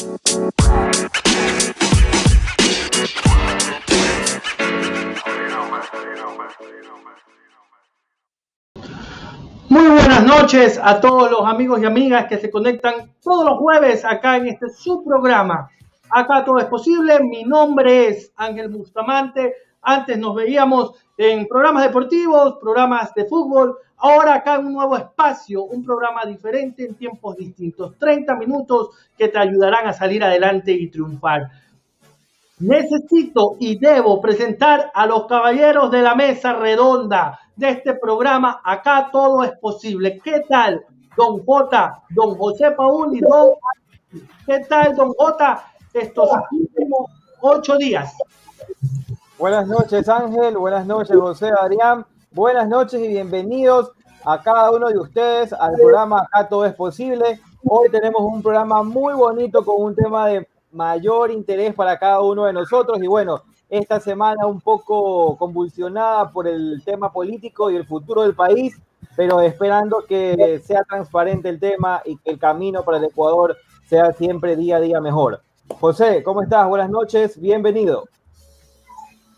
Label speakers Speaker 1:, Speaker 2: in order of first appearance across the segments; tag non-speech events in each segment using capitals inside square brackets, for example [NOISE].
Speaker 1: Muy buenas noches a todos los amigos y amigas que se conectan todos los jueves acá en este subprograma. Acá todo es posible. Mi nombre es Ángel Bustamante. Antes nos veíamos en programas deportivos, programas de fútbol. Ahora acá un nuevo espacio, un programa diferente en tiempos distintos. 30 minutos que te ayudarán a salir adelante y triunfar. Necesito y debo presentar a los caballeros de la mesa redonda de este programa. Acá todo es posible. ¿Qué tal, don J, don José Paul y don... ¿Qué tal, don J, estos últimos ocho días?
Speaker 2: Buenas noches, Ángel. Buenas noches, José Adrián. Buenas noches y bienvenidos a cada uno de ustedes al programa Acá todo es posible. Hoy tenemos un programa muy bonito con un tema de mayor interés para cada uno de nosotros y bueno, esta semana un poco convulsionada por el tema político y el futuro del país, pero esperando que sea transparente el tema y que el camino para el Ecuador sea siempre día a día mejor. José, ¿cómo estás? Buenas noches, bienvenido.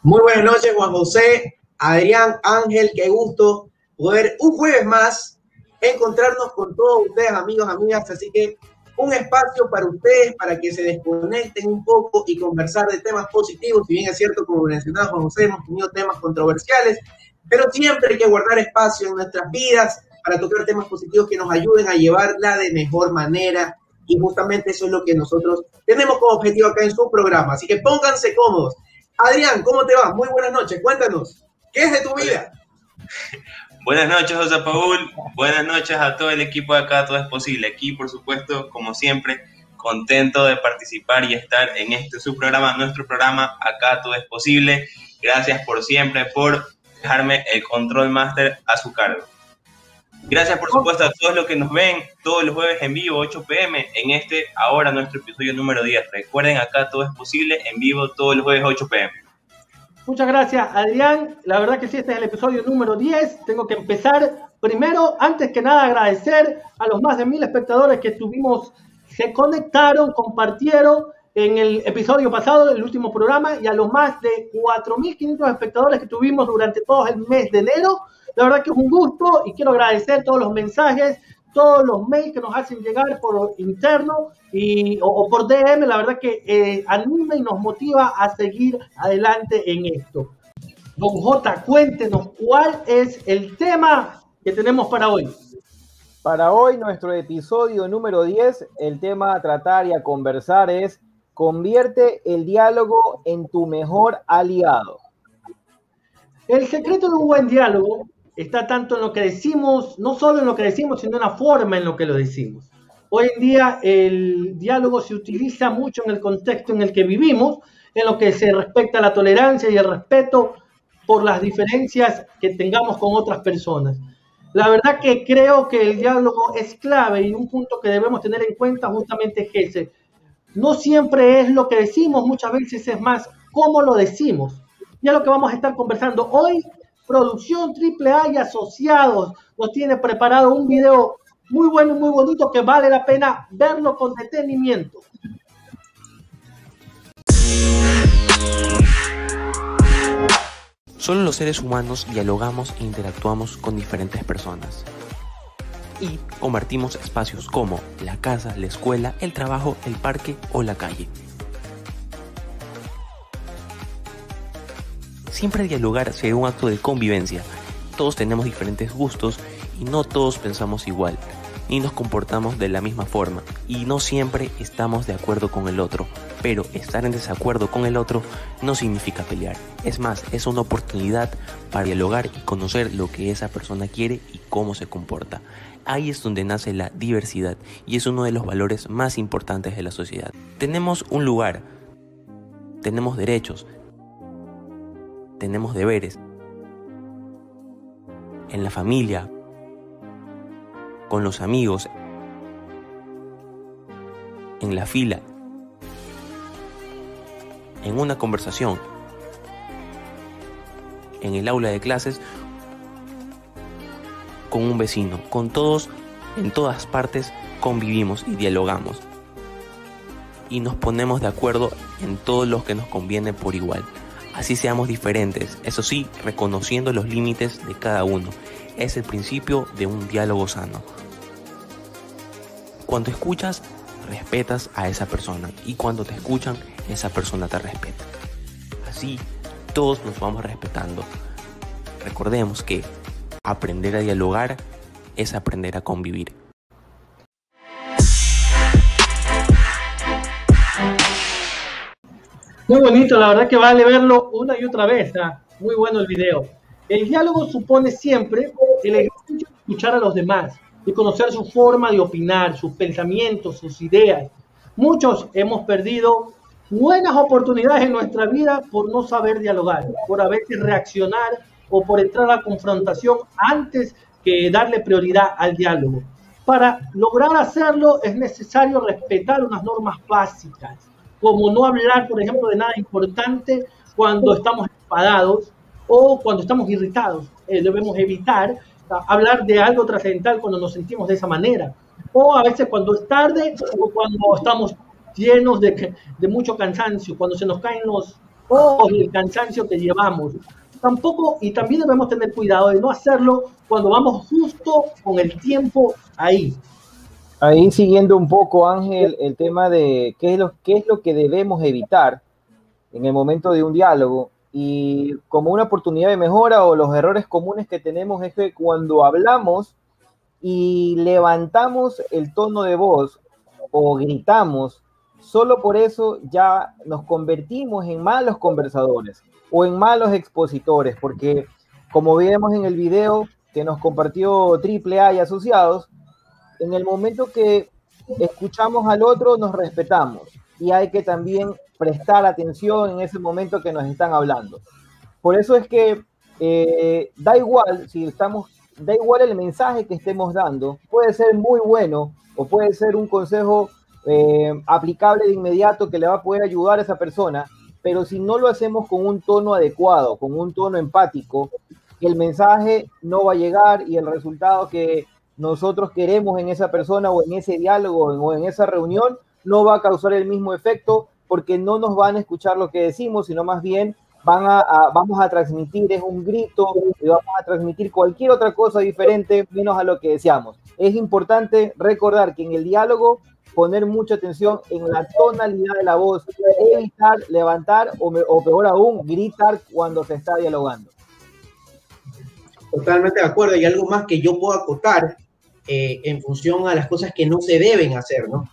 Speaker 3: Muy buenas noches, Juan José, Adrián, Ángel, qué gusto poder un jueves más encontrarnos con todos ustedes, amigos, amigas, así que un espacio para ustedes, para que se desconecten un poco y conversar de temas positivos. Si bien es cierto, como mencionaba Juan José, hemos tenido temas controversiales, pero siempre hay que guardar espacio en nuestras vidas para tocar temas positivos que nos ayuden a llevarla de mejor manera. Y justamente eso es lo que nosotros tenemos como objetivo acá en su programa. Así que pónganse cómodos. Adrián, ¿cómo te va? Muy buenas noches. Cuéntanos, ¿qué es de tu vida? [LAUGHS]
Speaker 4: Buenas noches, José Paul. Buenas noches a todo el equipo de acá, todo es posible. Aquí, por supuesto, como siempre, contento de participar y estar en este su programa, nuestro programa, acá todo es posible. Gracias por siempre, por dejarme el control master a su cargo. Gracias, por supuesto, a todos los que nos ven todos los jueves en vivo, 8 pm, en este, ahora nuestro episodio número 10. Recuerden, acá todo es posible, en vivo todos los jueves, 8 pm.
Speaker 1: Muchas gracias, Adrián. La verdad que sí, este es el episodio número 10. Tengo que empezar primero, antes que nada, agradecer a los más de mil espectadores que estuvimos, se conectaron, compartieron en el episodio pasado, el último programa, y a los más de 4.500 espectadores que tuvimos durante todo el mes de enero. La verdad que es un gusto y quiero agradecer todos los mensajes, todos los mails que nos hacen llegar por interno y, o, por DM, la verdad que eh, anima y nos motiva a seguir adelante en esto. Don J, cuéntenos cuál es el tema que tenemos para hoy.
Speaker 2: Para hoy, nuestro episodio número 10, el tema a tratar y a conversar es convierte el diálogo en tu mejor aliado.
Speaker 1: El secreto de un buen diálogo está tanto en lo que decimos, no solo en lo que decimos, sino en la forma en lo que lo decimos. Hoy en día el diálogo se utiliza mucho en el contexto en el que vivimos, en lo que se respecta a la tolerancia y el respeto por las diferencias que tengamos con otras personas. La verdad que creo que el diálogo es clave y un punto que debemos tener en cuenta justamente es ese. No siempre es lo que decimos, muchas veces es más cómo lo decimos. Y es lo que vamos a estar conversando hoy Producción AAA y Asociados nos tiene preparado un video muy bueno y muy bonito que vale la pena verlo con detenimiento.
Speaker 5: Solo los seres humanos dialogamos e interactuamos con diferentes personas. Y compartimos espacios como la casa, la escuela, el trabajo, el parque o la calle. Siempre dialogar será un acto de convivencia. Todos tenemos diferentes gustos y no todos pensamos igual, ni nos comportamos de la misma forma, y no siempre estamos de acuerdo con el otro. Pero estar en desacuerdo con el otro no significa pelear. Es más, es una oportunidad para dialogar y conocer lo que esa persona quiere y cómo se comporta. Ahí es donde nace la diversidad y es uno de los valores más importantes de la sociedad. Tenemos un lugar, tenemos derechos, tenemos deberes. En la familia, con los amigos, en la fila, en una conversación, en el aula de clases, con un vecino, con todos, en todas partes convivimos y dialogamos. y nos ponemos de acuerdo en todo lo que nos conviene por igual. Así seamos diferentes, eso sí, reconociendo los límites de cada uno. Es el principio de un diálogo sano. Cuando escuchas, respetas a esa persona y cuando te escuchan, esa persona te respeta. Así, todos nos vamos respetando. Recordemos que aprender a dialogar es aprender a convivir.
Speaker 1: Muy bonito, la verdad que vale verlo una y otra vez. ¿ah? Muy bueno el video. El diálogo supone siempre el ejercicio de escuchar a los demás y conocer su forma de opinar, sus pensamientos, sus ideas. Muchos hemos perdido buenas oportunidades en nuestra vida por no saber dialogar, por a veces reaccionar o por entrar a confrontación antes que darle prioridad al diálogo. Para lograr hacerlo es necesario respetar unas normas básicas, como no hablar, por ejemplo, de nada importante cuando estamos enfadados o cuando estamos irritados. Eh, debemos evitar hablar de algo trascendental cuando nos sentimos de esa manera. O a veces cuando es tarde o cuando estamos llenos de, de mucho cansancio, cuando se nos caen los ojos y el cansancio que llevamos. Tampoco, y también debemos tener cuidado de no hacerlo cuando vamos justo con el tiempo ahí.
Speaker 2: Ahí siguiendo un poco, Ángel, el tema de qué es lo, qué es lo que debemos evitar en el momento de un diálogo y como una oportunidad de mejora o los errores comunes que tenemos es que cuando hablamos y levantamos el tono de voz o gritamos, solo por eso ya nos convertimos en malos conversadores o en malos expositores, porque como vemos en el video que nos compartió AAA y asociados, en el momento que escuchamos al otro nos respetamos y hay que también prestar atención en ese momento que nos están hablando. Por eso es que eh, da igual si estamos, da igual el mensaje que estemos dando, puede ser muy bueno o puede ser un consejo eh, aplicable de inmediato que le va a poder ayudar a esa persona, pero si no lo hacemos con un tono adecuado, con un tono empático, el mensaje no va a llegar y el resultado que nosotros queremos en esa persona o en ese diálogo o en esa reunión no va a causar el mismo efecto porque no nos van a escuchar lo que decimos, sino más bien van a, vamos a transmitir, es un grito, y vamos a transmitir cualquier otra cosa diferente, menos a lo que deseamos. Es importante recordar que en el diálogo poner mucha atención en la tonalidad de la voz, evitar levantar o, o peor aún, gritar cuando se está dialogando.
Speaker 3: Totalmente de acuerdo. Y algo más que yo puedo acotar eh, en función a las cosas que no se deben hacer, ¿no?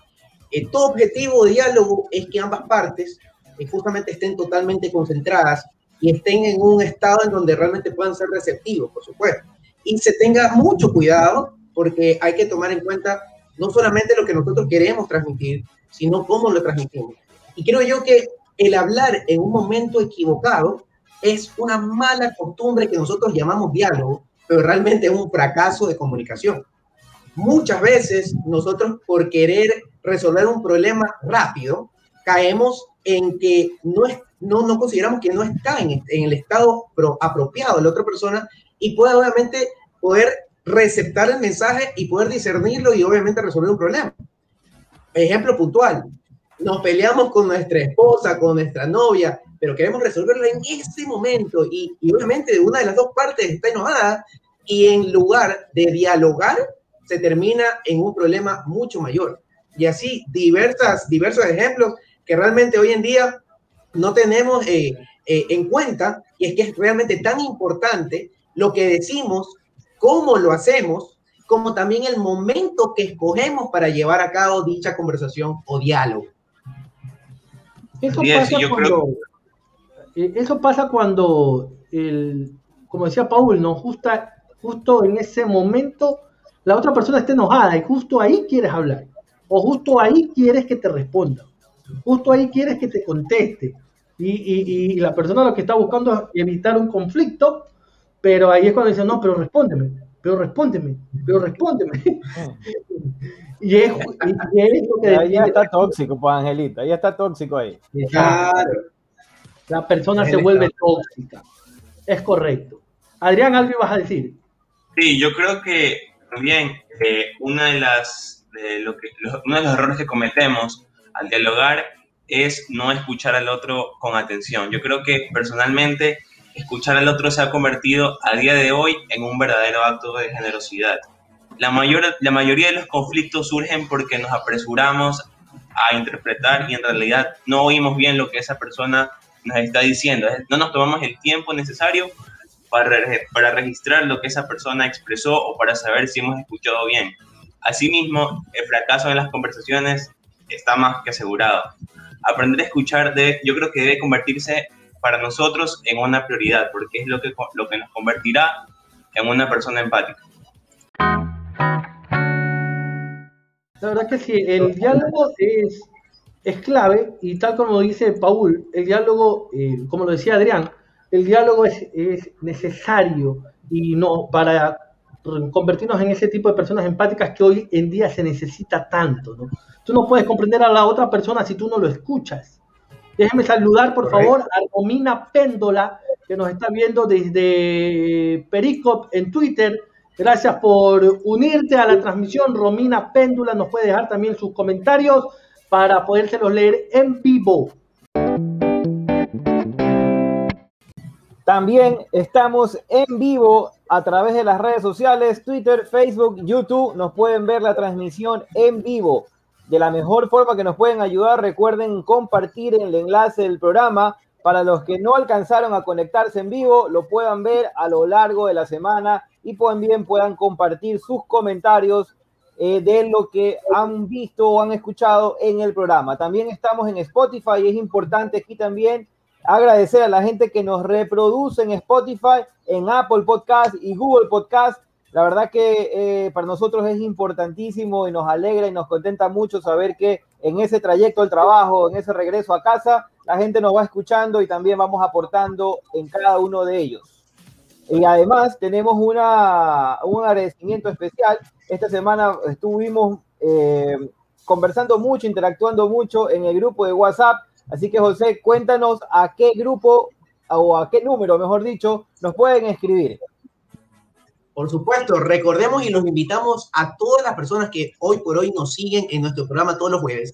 Speaker 3: Eh, todo objetivo de diálogo es que ambas partes eh, justamente estén totalmente concentradas y estén en un estado en donde realmente puedan ser receptivos, por supuesto. Y se tenga mucho cuidado porque hay que tomar en cuenta no solamente lo que nosotros queremos transmitir, sino cómo lo transmitimos. Y creo yo que el hablar en un momento equivocado es una mala costumbre que nosotros llamamos diálogo, pero realmente es un fracaso de comunicación. Muchas veces nosotros por querer resolver un problema rápido, caemos en que no, es, no, no consideramos que no está en, en el estado apropiado de la otra persona y puede obviamente poder receptar el mensaje y poder discernirlo y obviamente resolver un problema. Ejemplo puntual, nos peleamos con nuestra esposa, con nuestra novia, pero queremos resolverlo en ese momento y, y obviamente una de las dos partes está enojada y en lugar de dialogar se termina en un problema mucho mayor y así diversas, diversos ejemplos que realmente hoy en día no tenemos eh, eh, en cuenta y es que es realmente tan importante lo que decimos, cómo lo hacemos, como también el momento que escogemos para llevar a cabo dicha conversación o diálogo.
Speaker 1: Eso pasa, cuando, eh, eso pasa cuando, el, como decía Paul, ¿no? Justa, justo en ese momento la otra persona está enojada y justo ahí quieres hablar o justo ahí quieres que te responda, justo ahí quieres que te conteste. Y, la persona lo que está buscando es evitar un conflicto, pero ahí es cuando dice, no, pero respóndeme, pero respóndeme, pero respóndeme. [LAUGHS]
Speaker 2: y, es, lo que... Ahí ya está tóxico, pues Angelita, ahí está tóxico ahí.
Speaker 1: Claro. La persona se vuelve tóxica. Es correcto. Adrián, ¿algo ibas a decir?
Speaker 4: Sí, yo creo que también eh, una de las lo que, uno de los errores que cometemos al dialogar es no escuchar al otro con atención. Yo creo que personalmente escuchar al otro se ha convertido a día de hoy en un verdadero acto de generosidad. La, mayor, la mayoría de los conflictos surgen porque nos apresuramos a interpretar y en realidad no oímos bien lo que esa persona nos está diciendo. No nos tomamos el tiempo necesario para, para registrar lo que esa persona expresó o para saber si hemos escuchado bien. Asimismo, el fracaso en las conversaciones está más que asegurado. Aprender a escuchar, de, yo creo que debe convertirse para nosotros en una prioridad, porque es lo que, lo que nos convertirá en una persona empática.
Speaker 1: La verdad que sí, el diálogo es, es clave y tal como dice Paul, el diálogo, eh, como lo decía Adrián, el diálogo es, es necesario y no para convertirnos en ese tipo de personas empáticas que hoy en día se necesita tanto. ¿no? Tú no puedes comprender a la otra persona si tú no lo escuchas. Déjeme saludar, por favor, a Romina Péndola, que nos está viendo desde Pericop en Twitter. Gracias por unirte a la transmisión. Romina Péndula nos puede dejar también sus comentarios para podérselos leer en vivo.
Speaker 2: También estamos en vivo a través de las redes sociales, Twitter, Facebook, YouTube. Nos pueden ver la transmisión en vivo. De la mejor forma que nos pueden ayudar, recuerden compartir el enlace del programa para los que no alcanzaron a conectarse en vivo, lo puedan ver a lo largo de la semana y también puedan compartir sus comentarios eh, de lo que han visto o han escuchado en el programa. También estamos en Spotify y es importante aquí también agradecer a la gente que nos reproduce en Spotify, en Apple Podcast y Google Podcast. La verdad que eh, para nosotros es importantísimo y nos alegra y nos contenta mucho saber que en ese trayecto al trabajo, en ese regreso a casa, la gente nos va escuchando y también vamos aportando en cada uno de ellos. Y además tenemos una, un agradecimiento especial. Esta semana estuvimos eh, conversando mucho, interactuando mucho en el grupo de WhatsApp Así que José, cuéntanos a qué grupo o a qué número, mejor dicho, nos pueden escribir.
Speaker 3: Por supuesto, recordemos y los invitamos a todas las personas que hoy por hoy nos siguen en nuestro programa todos los jueves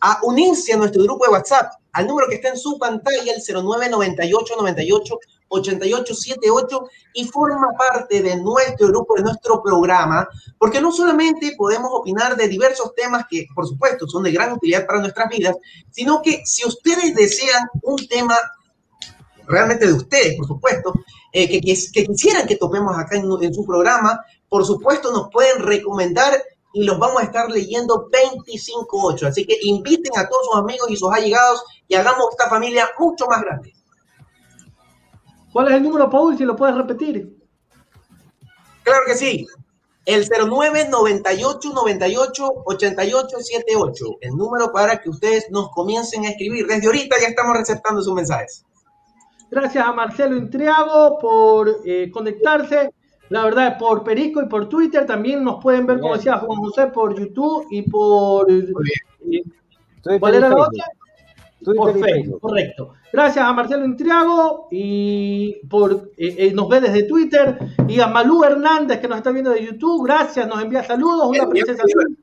Speaker 3: a unirse a nuestro grupo de WhatsApp al número que está en su pantalla, el 0998 98 8878 y forma parte de nuestro grupo, de nuestro programa, porque no solamente podemos opinar de diversos temas que, por supuesto, son de gran utilidad para nuestras vidas, sino que si ustedes desean un tema realmente de ustedes, por supuesto, eh, que, que, quisieran que topemos acá en, en su programa, por supuesto nos pueden recomendar y los vamos a estar leyendo 25-8. Así que inviten a todos sus amigos y sus allegados y hagamos esta familia mucho más grande.
Speaker 1: ¿Cuál es el número, Paul? Si lo puedes repetir.
Speaker 3: Claro que sí. El 09 98 98 88 78. El número para que ustedes nos comiencen a escribir. Desde ahorita ya estamos receptando sus mensajes.
Speaker 1: Gracias a Marcelo Intriago por eh, conectarse. La verdad, por Perico y por Twitter también nos pueden ver, como decía Juan José, por YouTube y por. Eh, ¿Cuál era la otra? Por Facebook, correcto. Gracias a Marcelo Intriago y por eh, eh, nos ve desde Twitter y a Malú Hernández que nos está viendo de YouTube. Gracias, nos envía saludos. Una princesa azul.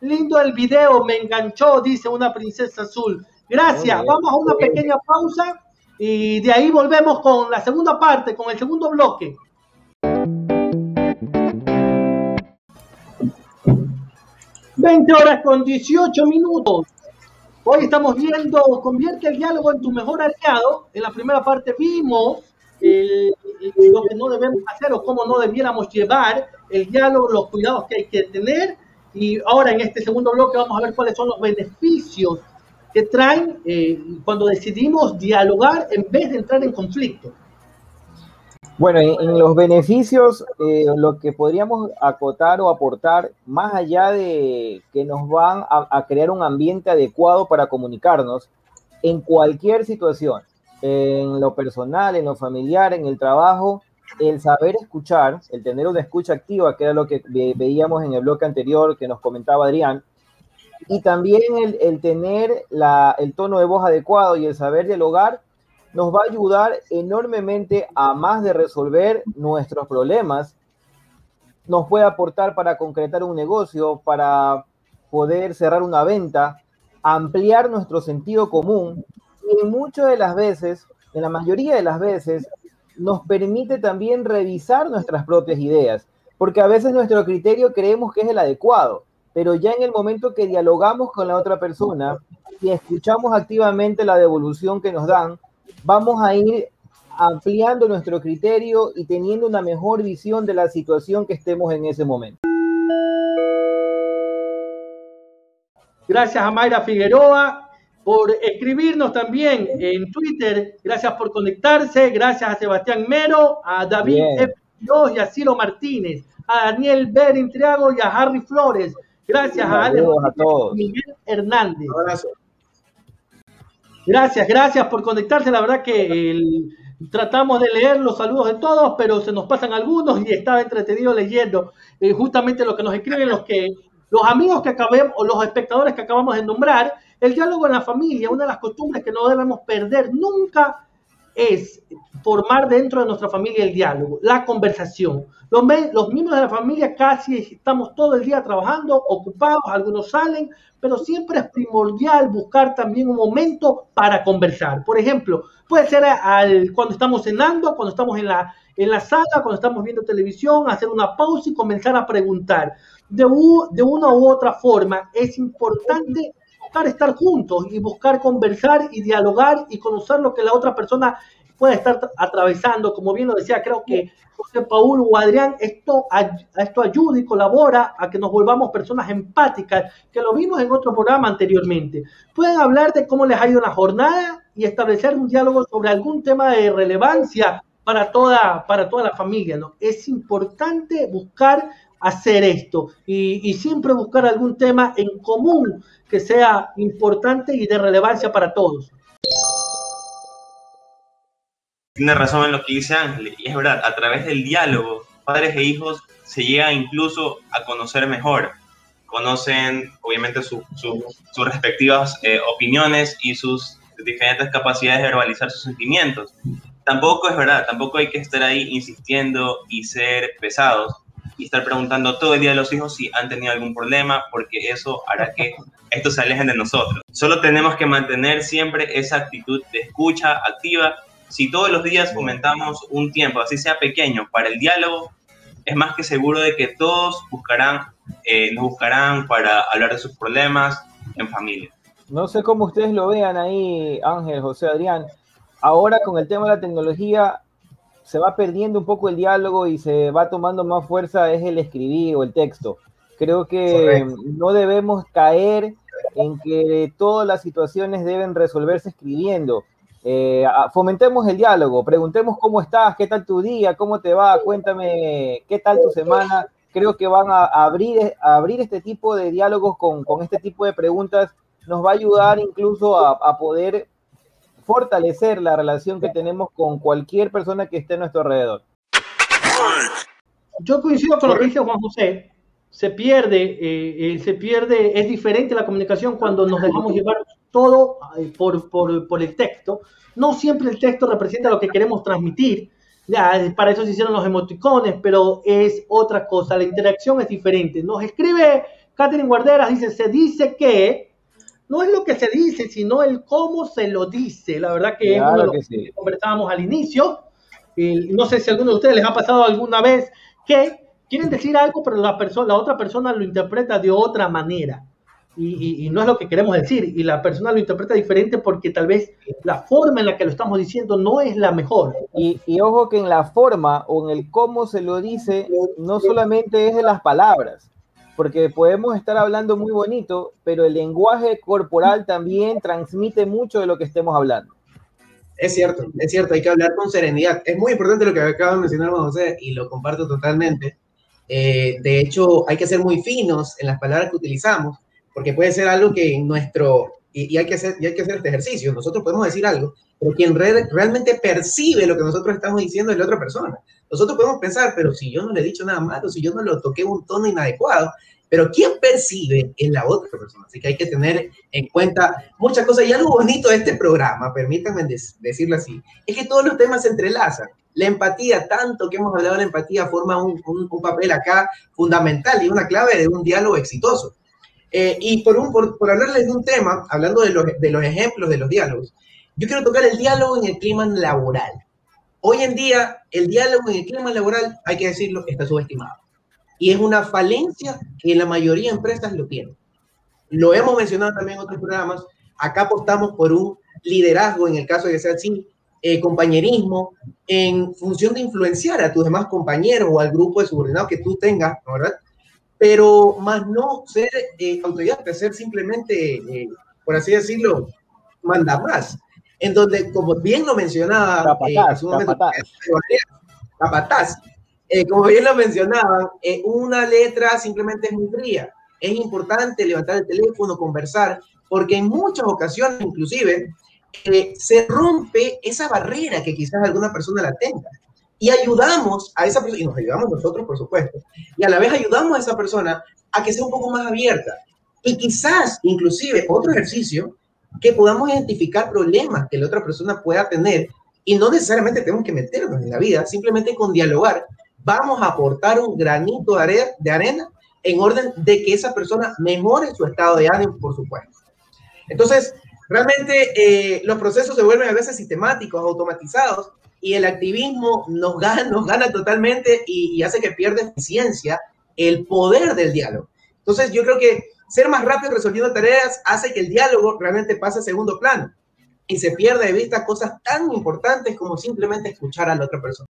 Speaker 1: Lindo el video, me enganchó, dice una princesa azul. Gracias. Vamos a una pequeña pausa y de ahí volvemos con la segunda parte, con el segundo bloque. Veinte horas con 18 minutos. Hoy estamos viendo, convierte el diálogo en tu mejor aliado. En la primera parte vimos lo que no debemos hacer o cómo no debiéramos llevar el diálogo, los cuidados que hay que tener. Y ahora en este segundo bloque vamos a ver cuáles son los beneficios que traen eh, cuando decidimos dialogar en vez de entrar en conflicto.
Speaker 2: Bueno, en, los beneficios, eh, lo que podríamos acotar o aportar, más allá de que nos van a, crear un ambiente adecuado para comunicarnos en cualquier situación, en lo personal, en lo familiar, en el trabajo, el saber escuchar, el tener una escucha activa, que era lo que veíamos en el bloque anterior que nos comentaba Adrián, y también el, tener el tono de voz adecuado y el saber dialogar nos va a ayudar enormemente a más de resolver nuestros problemas, nos puede aportar para concretar un negocio, para poder cerrar una venta ampliar nuestro sentido común. Y muchas de las veces, en la mayoría de las veces, nos permite también revisar nuestras propias ideas, porque a veces nuestro criterio creemos que es el adecuado, pero ya en el momento que dialogamos con la otra persona y escuchamos activamente la devolución que nos dan, vamos a ir ampliando nuestro criterio y teniendo una mejor visión de la situación que estemos en ese momento.
Speaker 1: Gracias a Mayra Figueroa por escribirnos también en Twitter. Gracias por conectarse. Gracias a Sebastián Mero, a David F. y a Ciro Martínez, a Daniel Berin Triago y a Harry Flores. Gracias a Ale Miguel Hernández. Gracias, gracias por conectarse. La verdad que tratamos de leer los saludos de todos, pero se nos pasan algunos y estaba entretenido leyendo eh, justamente lo que nos escriben los que los amigos que acabemos o los espectadores que acabamos de nombrar. El diálogo en la familia, una de las costumbres que no debemos perder nunca es formar dentro de nuestra familia el diálogo, la conversación. Los, los, miembros de la familia casi estamos todo el día trabajando, ocupados, algunos salen, pero siempre es primordial buscar también un momento para conversar. Por ejemplo, puede ser al, cuando estamos cenando, cuando estamos en la, en la sala, cuando estamos viendo televisión, hacer una pausa y comenzar a preguntar. De, de una u otra forma, es importante estar juntos y buscar conversar y dialogar y conocer lo que la otra persona puede estar atravesando. Como bien lo decía, creo que José Paul o Adrián, esto, esto ayuda y colabora a que nos volvamos personas empáticas, que lo vimos en otro programa anteriormente. Pueden hablar de cómo les ha ido la jornada y establecer un diálogo sobre algún tema de relevancia para toda, para toda la familia. ¿no? Es importante buscar hacer esto y, y siempre buscar algún tema en común que sea importante y de relevancia para todos.
Speaker 4: Tiene razón en lo que dice Ángel, y es verdad, a través del diálogo, padres e hijos se llega incluso a conocer mejor. Conocen, obviamente, sus respectivas eh, opiniones y sus diferentes capacidades de verbalizar sus sentimientos. Tampoco es verdad, tampoco hay que estar ahí insistiendo y ser pesados y estar preguntando todo el día a los hijos si han tenido algún problema, porque eso hará que [LAUGHS] estos se alejen de nosotros. Solo tenemos que mantener siempre esa actitud de escucha activa. Si todos los días fomentamos un tiempo, así sea pequeño, para el diálogo, es más que seguro de que todos buscarán, eh, nos buscarán para hablar de sus problemas en familia.
Speaker 2: No sé cómo ustedes lo vean ahí, Ángel, José, Adrián. Ahora con el tema de la tecnología, se va perdiendo un poco el diálogo y se va tomando más fuerza es el escribir o el texto. Creo que no debemos caer en que todas las situaciones deben resolverse escribiendo. Eh, fomentemos el diálogo, preguntemos cómo estás, qué tal tu día, cómo te va, cuéntame qué tal tu semana. Creo que van a abrir, abrir este tipo de diálogos con, este tipo de preguntas, nos va a ayudar incluso a, a poder fortalecer la relación que tenemos con cualquier persona que esté a nuestro alrededor.
Speaker 1: Yo coincido con lo que dice Juan José. Se pierde, eh, eh, se pierde, es diferente la comunicación cuando nos dejamos llevar todo eh, por, por, por, el texto. No siempre el texto representa lo que queremos transmitir. Ya, para eso se hicieron los emoticones, pero es otra cosa. La interacción es diferente. Nos escribe Catherine Guarderas, dice, se dice que, no es lo que se dice, sino el cómo se lo dice. La verdad que es uno de lo que, conversábamos al inicio. no sé si a alguno de ustedes les ha pasado alguna vez que quieren decir algo, pero la, persona, la otra persona lo interpreta de otra manera. Y, no es lo que queremos decir. Y la persona lo interpreta diferente porque tal vez la forma en la que lo estamos diciendo no es la mejor.
Speaker 2: Y, y ojo que en la forma o en el cómo se lo dice, no solamente es de las palabras, porque podemos estar hablando muy bonito, pero el lenguaje corporal también transmite mucho de lo que estemos hablando.
Speaker 3: Es cierto, es cierto, hay que hablar con serenidad. Es muy importante lo que acaba de mencionar José y lo comparto totalmente. Eh, de hecho, hay que ser muy finos en las palabras que utilizamos, porque puede ser algo que en nuestro, y, hay, que hacer, y hay que hacer este ejercicio, nosotros podemos decir algo, pero quien realmente percibe lo que nosotros estamos diciendo es la otra persona. Nosotros podemos pensar, pero si yo no le he dicho nada malo, si yo no lo toqué un tono inadecuado, pero ¿quién percibe en la otra persona? Así que hay que tener en cuenta muchas cosas. Y algo bonito de este programa, permítanme decirlo así, es que todos los temas se entrelazan. La empatía, tanto que hemos hablado de la empatía, forma un, un, papel acá fundamental y una clave de un diálogo exitoso. Eh, y por, un, por, hablarles de un tema, hablando de los, de los ejemplos de los diálogos, yo quiero tocar el diálogo en el clima laboral. Hoy en día, el diálogo en el clima laboral, hay que decirlo, está subestimado. Y es una falencia que la mayoría de empresas lo tienen. Lo hemos mencionado también en otros programas. Acá apostamos por un liderazgo, en el caso de que sea así, eh, compañerismo, en función de influenciar a tus demás compañeros o al grupo de subordinados que tú tengas, ¿verdad? Pero más no ser eh, autoridad, ser simplemente, eh, por así decirlo, manda más. En donde, como bien lo mencionaba, capataz, capataz. como bien lo mencionaban, una letra simplemente es muy fría. Es importante levantar el teléfono, conversar, porque en muchas ocasiones, inclusive, se rompe esa barrera que quizás alguna persona la tenga. Y ayudamos a esa persona, y nos ayudamos nosotros, por supuesto, y a la vez ayudamos a esa persona a que sea un poco más abierta. Y quizás, inclusive, otro ejercicio, que podamos identificar problemas que la otra persona pueda tener y no necesariamente tenemos que meternos en la vida, simplemente con dialogar vamos a aportar un granito de arena en orden de que esa persona mejore su estado de ánimo, por supuesto. Entonces, Realmente eh, los procesos se vuelven a veces sistemáticos, automatizados, y el activismo nos gana, nos gana totalmente y, hace que pierda eficiencia el poder del diálogo. Entonces yo creo que ser más rápido resolviendo tareas hace que el diálogo realmente pase a segundo plano y se pierda de vista cosas tan importantes como simplemente escuchar a la otra persona.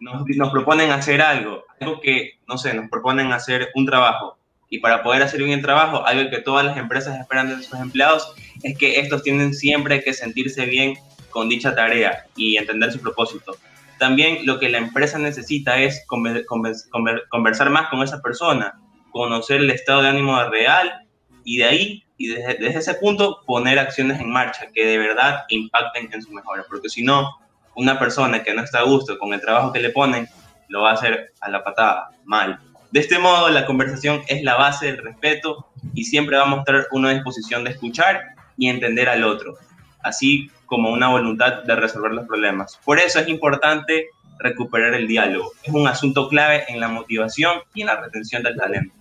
Speaker 4: Nos, nos proponen hacer algo, algo que, no sé, nos proponen hacer un trabajo y para poder hacer bien el trabajo, algo que todas las empresas esperan de sus empleados es que estos tienen siempre que sentirse bien con dicha tarea y entender su propósito. También lo que la empresa necesita es conversar más con esa persona, conocer el estado de ánimo real y de ahí, y desde, desde ese punto, poner acciones en marcha que de verdad impacten en su mejora. Porque si no, una persona que no está a gusto con el trabajo que le ponen, lo va a hacer a la patada, mal. De este modo, la conversación es la base del respeto y siempre va a mostrar una disposición de escuchar y entender al otro, así como una voluntad de resolver los problemas. Por eso es importante recuperar el diálogo. Es un asunto clave en la motivación y en la retención del talento.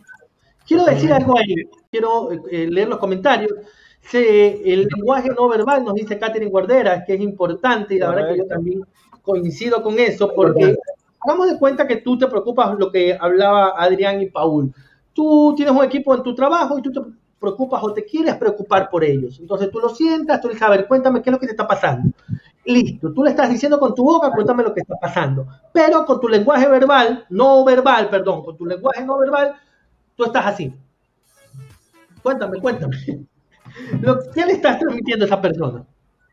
Speaker 1: Quiero decir algo ahí, quiero eh, leer los comentarios. el lenguaje no verbal, nos dice Catherine Guardera, que es importante y la verdad que yo también coincido con eso, porque hagamos de cuenta que tú te preocupas lo que hablaba Adrián y Paul. Tú tienes un equipo en tu trabajo y tú te preocupas o te quieres preocupar por ellos. Entonces tú lo sientas, tú le dices, a ver, cuéntame qué es lo que te está pasando. Listo, tú le estás diciendo con tu boca, cuéntame lo que está pasando. Pero con tu lenguaje verbal, no verbal, perdón, con tu lenguaje no verbal, tú estás así. Cuéntame, cuéntame. [LAUGHS] ¿Qué le estás transmitiendo a esa persona?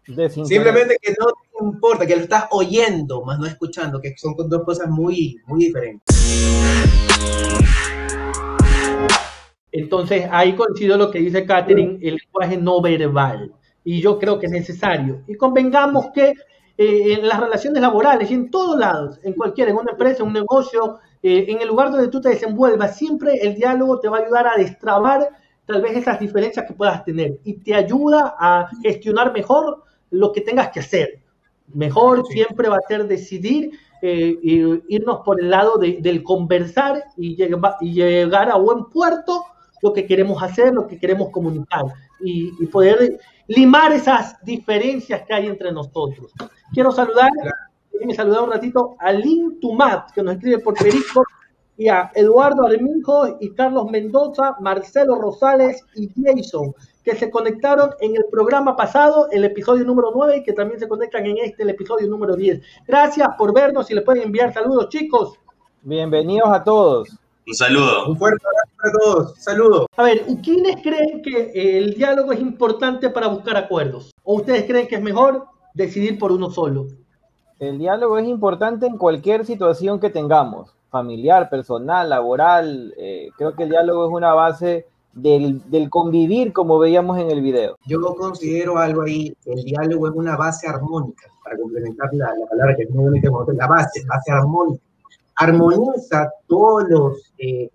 Speaker 3: Simplemente que no importa, que lo estás oyendo, más no escuchando, que son dos cosas muy, muy diferentes.
Speaker 1: Entonces, ahí coincido lo que dice Catherine, el lenguaje no verbal. Y yo creo que es necesario. Y convengamos que eh, en las relaciones laborales y en todos lados, en cualquier, en una empresa, en un negocio, eh, en el lugar donde tú te desenvuelvas, siempre el diálogo te va a ayudar a destrabar tal vez esas diferencias que puedas tener y te ayuda a gestionar mejor lo que tengas que hacer. Mejor siempre va a ser decidir eh, irnos por el lado del conversar y, llegar a buen puerto lo que queremos hacer, lo que queremos comunicar y, poder limar esas diferencias que hay entre nosotros. Quiero saludar, me saludar un ratito a Lin Tumat, que nos escribe por Perico, y a Eduardo Arminjo y Carlos Mendoza, Marcelo Rosales y Jason que se conectaron en el programa pasado, el episodio número 9, y que también se conectan en este, el episodio número 10. Gracias por vernos y le pueden enviar saludos, chicos.
Speaker 2: Bienvenidos a todos.
Speaker 4: Un saludo.
Speaker 3: Un fuerte abrazo para todos. Saludos.
Speaker 1: A ver, ¿quiénes creen que el diálogo es importante para buscar acuerdos? ¿O ustedes creen que es mejor decidir por uno solo?
Speaker 2: El diálogo es importante en cualquier situación que tengamos, familiar, personal, laboral. Eh, creo que el diálogo es una base del, del, convivir como veíamos en el video.
Speaker 3: Yo considero algo ahí, el diálogo es una base armónica, para complementar la, la palabra que muy bonita, la base, base armónica. Armoniza todos los, eh,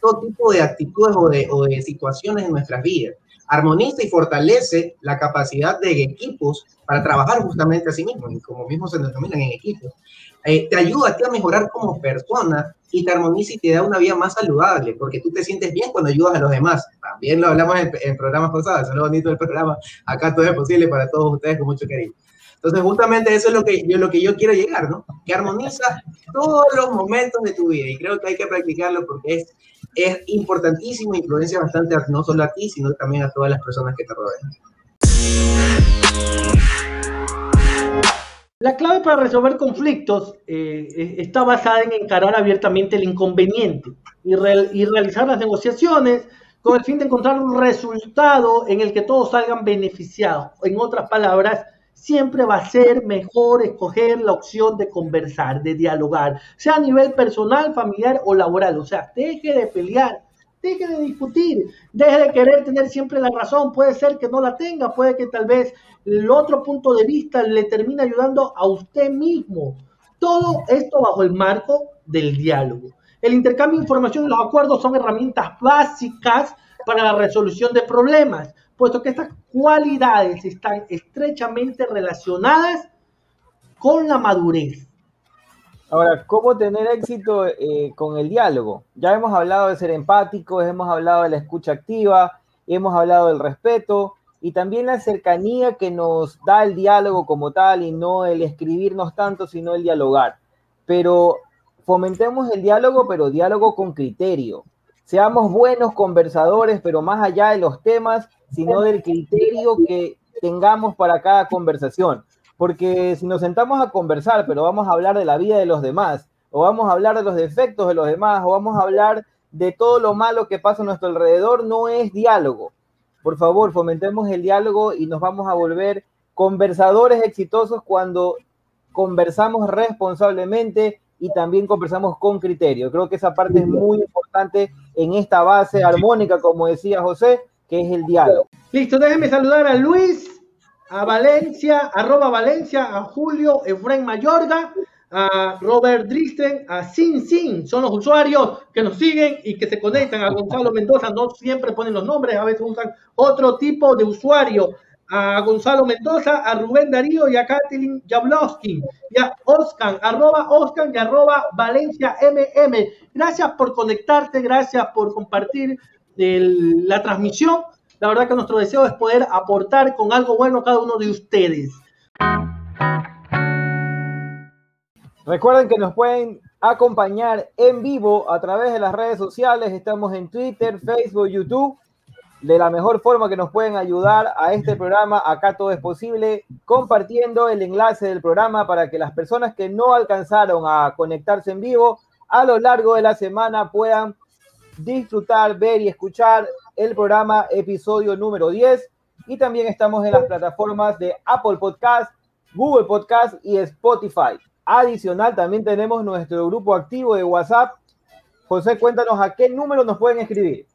Speaker 3: todo tipo de actitudes o de, o de situaciones en nuestras vidas. Armoniza y fortalece la capacidad de equipos para trabajar justamente a sí mismos, y como mismo se denominan en equipos. Eh, te ayuda a ti a mejorar como persona y te armoniza y te da una vida más saludable, porque tú te sientes bien cuando ayudas a los demás. También lo hablamos en, programas pasados, eso es lo bonito del programa. Acá todo es posible para todos ustedes con mucho cariño. Entonces, justamente eso es lo que, yo, lo que yo quiero llegar, ¿no? Que armoniza todos los momentos de tu vida y creo que hay que practicarlo porque es, es importantísimo, influencia bastante no solo a ti, sino también a todas las personas que te rodean.
Speaker 1: La clave para resolver conflictos eh, está basada en encarar abiertamente el inconveniente y, y, realizar las negociaciones con el fin de encontrar un resultado en el que todos salgan beneficiados. En otras palabras, siempre va a ser mejor escoger la opción de conversar, de dialogar, sea a nivel personal, familiar o laboral. O sea, deje de pelear, deje de discutir, deje de querer tener siempre la razón. Puede ser que no la tenga, puede que tal vez el otro punto de vista le termine ayudando a usted mismo. Todo esto bajo el marco del diálogo. El intercambio de información y los acuerdos son herramientas básicas para la resolución de problemas, puesto que estas cualidades están estrechamente relacionadas con la madurez.
Speaker 2: Ahora, ¿cómo tener éxito eh, con el diálogo? Ya hemos hablado de ser empáticos, hemos hablado de la escucha activa, hemos hablado del respeto y también la cercanía que nos da el diálogo como tal y no el escribirnos tanto, sino el dialogar. Pero fomentemos el diálogo, pero diálogo con criterio. Seamos buenos conversadores, pero más allá de los temas, sino del criterio que tengamos para cada conversación. Porque si nos sentamos a conversar, pero vamos a hablar de la vida de los demás, o vamos a hablar de los defectos de los demás, o vamos a hablar de todo lo malo que pasa a nuestro alrededor, no es diálogo. Por favor, fomentemos el diálogo y nos vamos a volver conversadores exitosos cuando conversamos responsablemente y también conversamos con criterio. Creo que esa parte es muy importante en esta base armónica, como decía José, que es el diálogo.
Speaker 1: Listo, déjenme saludar a Luis, a Valencia, arroba Valencia, a Julio Efraín Mayorga, a Robert Dristen, a Sin Sin, son los usuarios que nos siguen y que se conectan a Gonzalo Mendoza, no siempre ponen los nombres, a veces usan otro tipo de usuario, a Gonzalo Mendoza, a Rubén Darío y a Kathleen Jablowski, y a Oscar, arroba Oscar y arroba Valencia MM. Gracias por conectarte, gracias por compartir la transmisión. La verdad que nuestro deseo es poder aportar con algo bueno a cada uno de ustedes.
Speaker 2: Recuerden que nos pueden acompañar en vivo a través de las redes sociales. Estamos en Twitter, Facebook, YouTube. De la mejor forma que nos pueden ayudar a este programa, acá todo es posible, compartiendo el enlace del programa para que las personas que no alcanzaron a conectarse en vivo a lo largo de la semana puedan disfrutar, ver y escuchar el programa episodio número 10 y también estamos en las plataformas de Apple Podcast, Google Podcast y Spotify. Adicional, también tenemos nuestro grupo activo de WhatsApp. José, cuéntanos a qué número nos pueden escribir.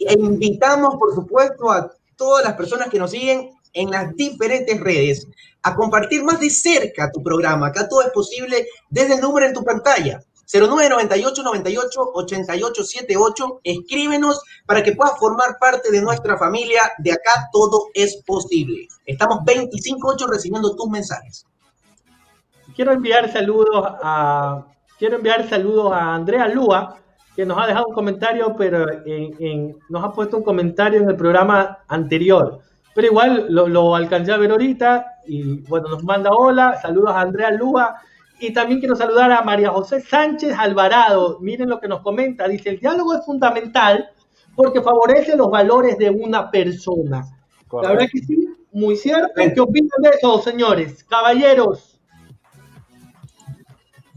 Speaker 3: E invitamos, por supuesto, a todas las personas que nos siguen en las diferentes redes a compartir más de cerca tu programa. Acá todo es posible desde el número en tu pantalla. 0998 98 88 78. Escríbenos para que puedas formar parte de nuestra familia. De acá todo es posible. Estamos 25-8 recibiendo tus mensajes.
Speaker 1: Quiero enviar saludos a quiero enviar saludos a Andrea Lúa, que nos ha dejado un comentario, pero nos ha puesto un comentario en el programa anterior. Pero igual lo, lo alcancé a ver ahorita y bueno, nos manda hola, saludos a Andrea Lúa y también quiero saludar a María José Sánchez Alvarado. Miren lo que nos comenta. Dice, el diálogo es fundamental porque favorece los valores de una persona. La verdad que sí, muy cierto. ¿Qué opinan de eso, señores? Caballeros.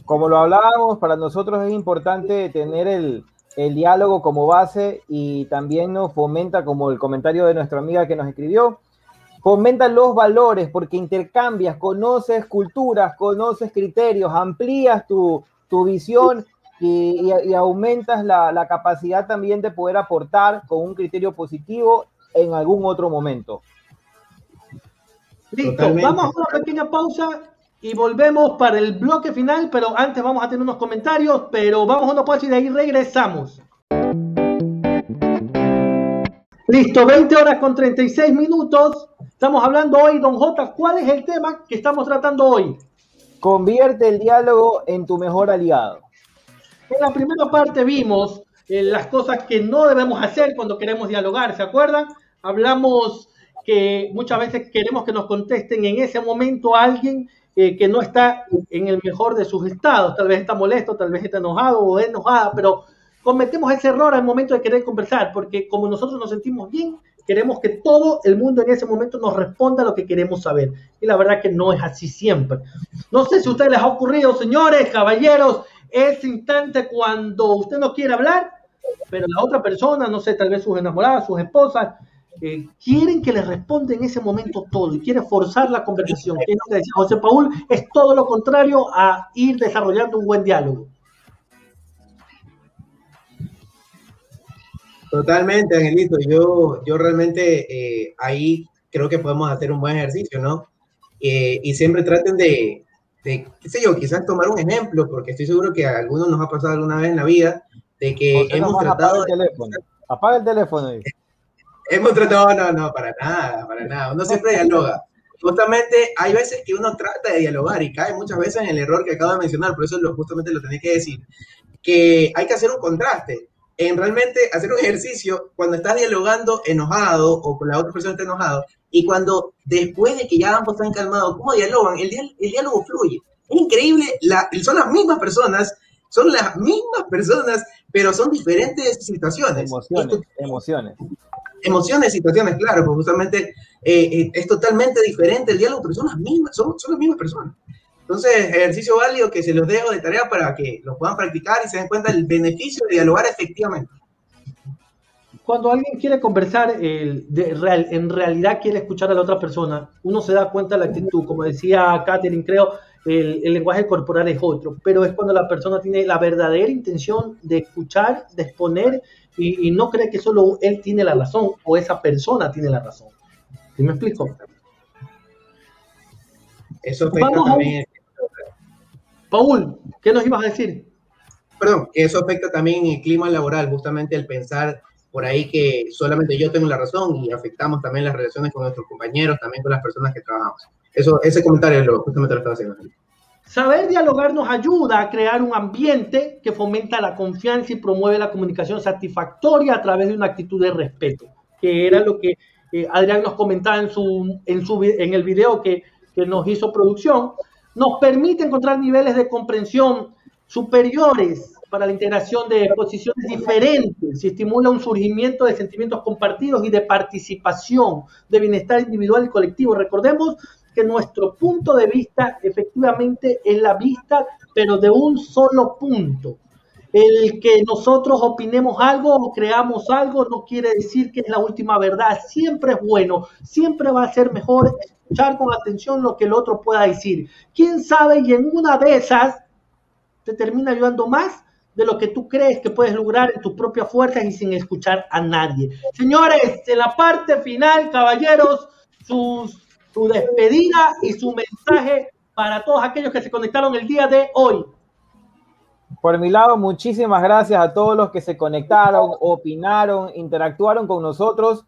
Speaker 2: Como lo hablábamos, para nosotros es importante tener el, el diálogo como base y también nos fomenta, como el comentario de nuestra amiga que nos escribió, Fomenta los valores porque intercambias, conoces culturas, conoces criterios, amplías tu, visión y, aumentas la, capacidad también de poder aportar con un criterio positivo en algún otro momento.
Speaker 1: Listo, vamos a una pequeña pausa y volvemos para el bloque final, pero antes vamos a tener unos comentarios, pero vamos a una pausa y de ahí regresamos. Listo, 20 horas con 36 minutos. Estamos hablando hoy, don J. ¿Cuál es el tema que estamos tratando hoy?
Speaker 2: Convierte el diálogo en tu mejor aliado.
Speaker 1: En la primera parte vimos eh, las cosas que no debemos hacer cuando queremos dialogar, ¿se acuerdan? Hablamos que muchas veces queremos que nos contesten en ese momento a alguien eh, que no está en el mejor de sus estados, tal vez está molesto, tal vez está enojado o enojada, pero cometemos ese error al momento de querer conversar, porque como nosotros nos sentimos bien, queremos que todo el mundo en ese momento nos responda lo que queremos saber. Y la verdad que no es así siempre. No sé si a ustedes les ha ocurrido, señores, caballeros, ese instante cuando usted no quiere hablar, pero la otra persona, no sé, tal vez sus enamoradas, sus esposas, eh, quieren que les responda en ese momento todo y quiere forzar la conversación. Que José Paul, es todo lo contrario a ir desarrollando un buen diálogo.
Speaker 3: Totalmente, Angelito. Yo, yo realmente eh, ahí creo que podemos hacer un buen ejercicio, ¿no? Eh, y siempre traten de, de, qué sé yo, quizás tomar un ejemplo, porque estoy seguro que a algunos nos ha pasado alguna vez en la vida de que hemos tratado...
Speaker 2: Apaga el teléfono. Apaga el teléfono.
Speaker 3: Hemos tratado, no, no, para nada, para nada. Uno siempre dialoga. Justamente hay veces que uno trata de dialogar y cae muchas veces en el error que acabo de mencionar, por eso lo, justamente lo tenía que decir, que hay que hacer un contraste en realmente hacer un ejercicio cuando estás dialogando enojado o con la otra persona está enojado y cuando después de que ya ambos están calmados, ¿cómo dialogan? El, el diálogo fluye. Es increíble, la, son las mismas personas, son las mismas personas, pero son diferentes situaciones.
Speaker 2: Emociones, emociones.
Speaker 3: Emociones, situaciones, claro, pues justamente eh, eh, es totalmente diferente el diálogo, pero son las mismas, son, son las mismas personas. Entonces, ejercicio válido que se los dejo de tarea para que lo puedan practicar y se den cuenta del beneficio de dialogar efectivamente.
Speaker 1: Cuando alguien quiere conversar, de real, en realidad quiere escuchar a la otra persona, uno se da cuenta de la actitud. Como decía Katherine, creo, el, lenguaje corporal es otro, pero es cuando la persona tiene la verdadera intención de escuchar, de exponer y, no cree que solo él tiene la razón o esa persona tiene la razón. ¿Sí me explico?
Speaker 3: Eso afecta también.
Speaker 1: Paul, ¿qué nos ibas a decir?
Speaker 3: Perdón, eso afecta también el clima laboral, justamente el pensar por ahí que solamente yo tengo la razón y afectamos también las relaciones con nuestros compañeros, también con las personas que trabajamos. Eso, ese comentario lo, justamente lo estaba haciendo.
Speaker 1: Saber dialogar nos ayuda a crear un ambiente que fomenta la confianza y promueve la comunicación satisfactoria a través de una actitud de respeto, que era lo que eh, Adrián nos comentaba en, su, en, su, en el video que, que nos hizo producción nos permite encontrar niveles de comprensión superiores para la integración de posiciones diferentes y estimula un surgimiento de sentimientos compartidos y de participación, de bienestar individual y colectivo. Recordemos que nuestro punto de vista efectivamente es la vista, pero de un solo punto. El que nosotros opinemos algo o creamos algo no quiere decir que es la última verdad. Siempre es bueno, siempre va a ser mejor escuchar con atención lo que el otro pueda decir. ¿Quién sabe? Y en una de esas te termina ayudando más de lo que tú crees que puedes lograr en tus propias fuerzas y sin escuchar a nadie. Señores, en la parte final, caballeros, su despedida y su mensaje para todos aquellos que se conectaron el día de hoy.
Speaker 2: Por mi lado, muchísimas gracias a todos los que se conectaron, opinaron, interactuaron con nosotros.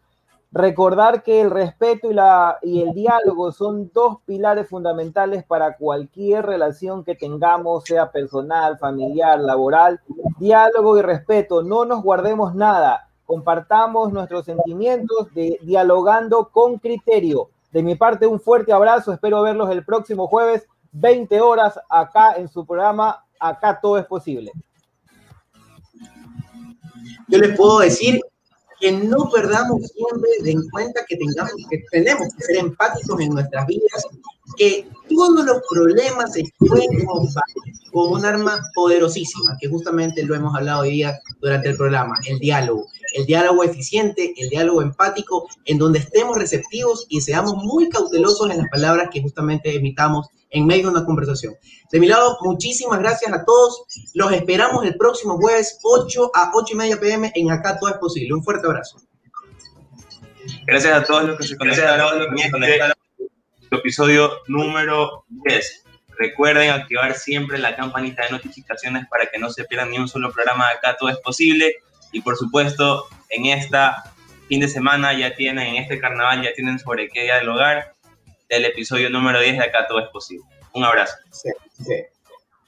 Speaker 2: Recordar que el respeto y, la, y el diálogo son dos pilares fundamentales para cualquier relación que tengamos, sea personal, familiar, laboral. Diálogo y respeto, no nos guardemos nada, compartamos nuestros sentimientos de, dialogando con criterio. De mi parte, un fuerte abrazo, espero verlos el próximo jueves, 20 horas, acá en su programa acá todo es posible.
Speaker 3: Yo les puedo decir que no perdamos siempre en cuenta que tengamos que tenemos que ser empáticos en nuestras vidas, que todos los problemas se pueden con un arma poderosísima, que justamente lo hemos hablado hoy día durante el programa, el diálogo, el diálogo eficiente, el diálogo empático, en donde estemos receptivos y seamos muy cautelosos en las palabras que justamente emitamos en medio de una conversación. De mi lado, muchísimas gracias a todos. Los esperamos el próximo jueves, 8 a 8 y media pm en Acá Todo es Posible. Un fuerte abrazo.
Speaker 4: Gracias a todos los que se conectaron en este episodio número 10. Recuerden activar siempre la campanita de notificaciones para que no se pierdan ni un solo programa de Acá Todo es Posible. Y por supuesto, en esta fin de semana ya tienen, en este carnaval ya tienen sobre qué dialogar del episodio número 10 de Acá Todo es Posible. Un abrazo.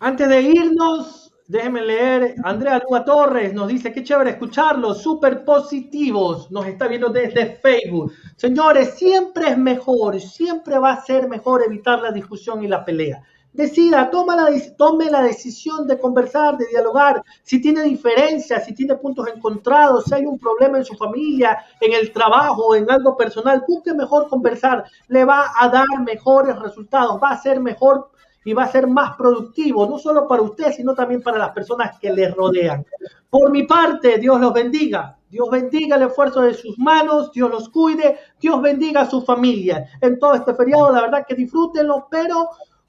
Speaker 1: Antes de irnos, déjenme leer. Andrea Lua Torres nos dice: Qué chévere escucharlos, súper positivos. Nos está viendo desde Facebook. Señores, siempre es mejor, siempre va a ser mejor evitar la discusión y la pelea decida, toma la, tome la decisión de conversar, de dialogar, si tiene diferencias, si tiene puntos encontrados, si hay un problema en su familia, en el trabajo, en algo personal, busque mejor conversar, le va a dar mejores resultados, va a ser mejor y va a ser más productivo, no solo para usted, sino también para las personas que le rodean. Por mi parte, Dios los bendiga. Dios bendiga el esfuerzo de sus manos, Dios los cuide, Dios bendiga a su familia. En todo este feriado, la verdad que disfrútenlo, pero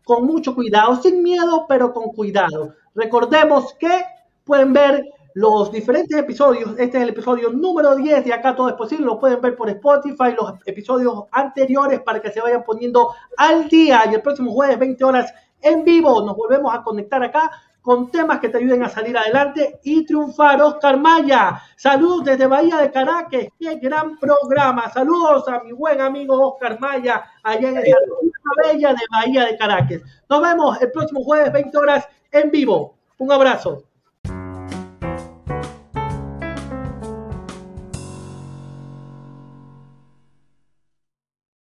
Speaker 1: con mucho cuidado, sin miedo, pero con cuidado. Recordemos que pueden ver los diferentes episodios. Este es el episodio número 10 de Acá Todo es Posible. Lo pueden ver por Spotify, los episodios anteriores para que se vayan poniendo al día. Y el próximo jueves, 20 horas en vivo, nos volvemos a conectar acá con temas que te ayuden a salir adelante y triunfar. Oscar Maya, saludos desde Bahía de Caracas, qué gran programa. Saludos a mi buen amigo Oscar Maya, allá en la bella de Bahía de Caracas. Nos vemos el próximo jueves, 20 horas en vivo. Un abrazo.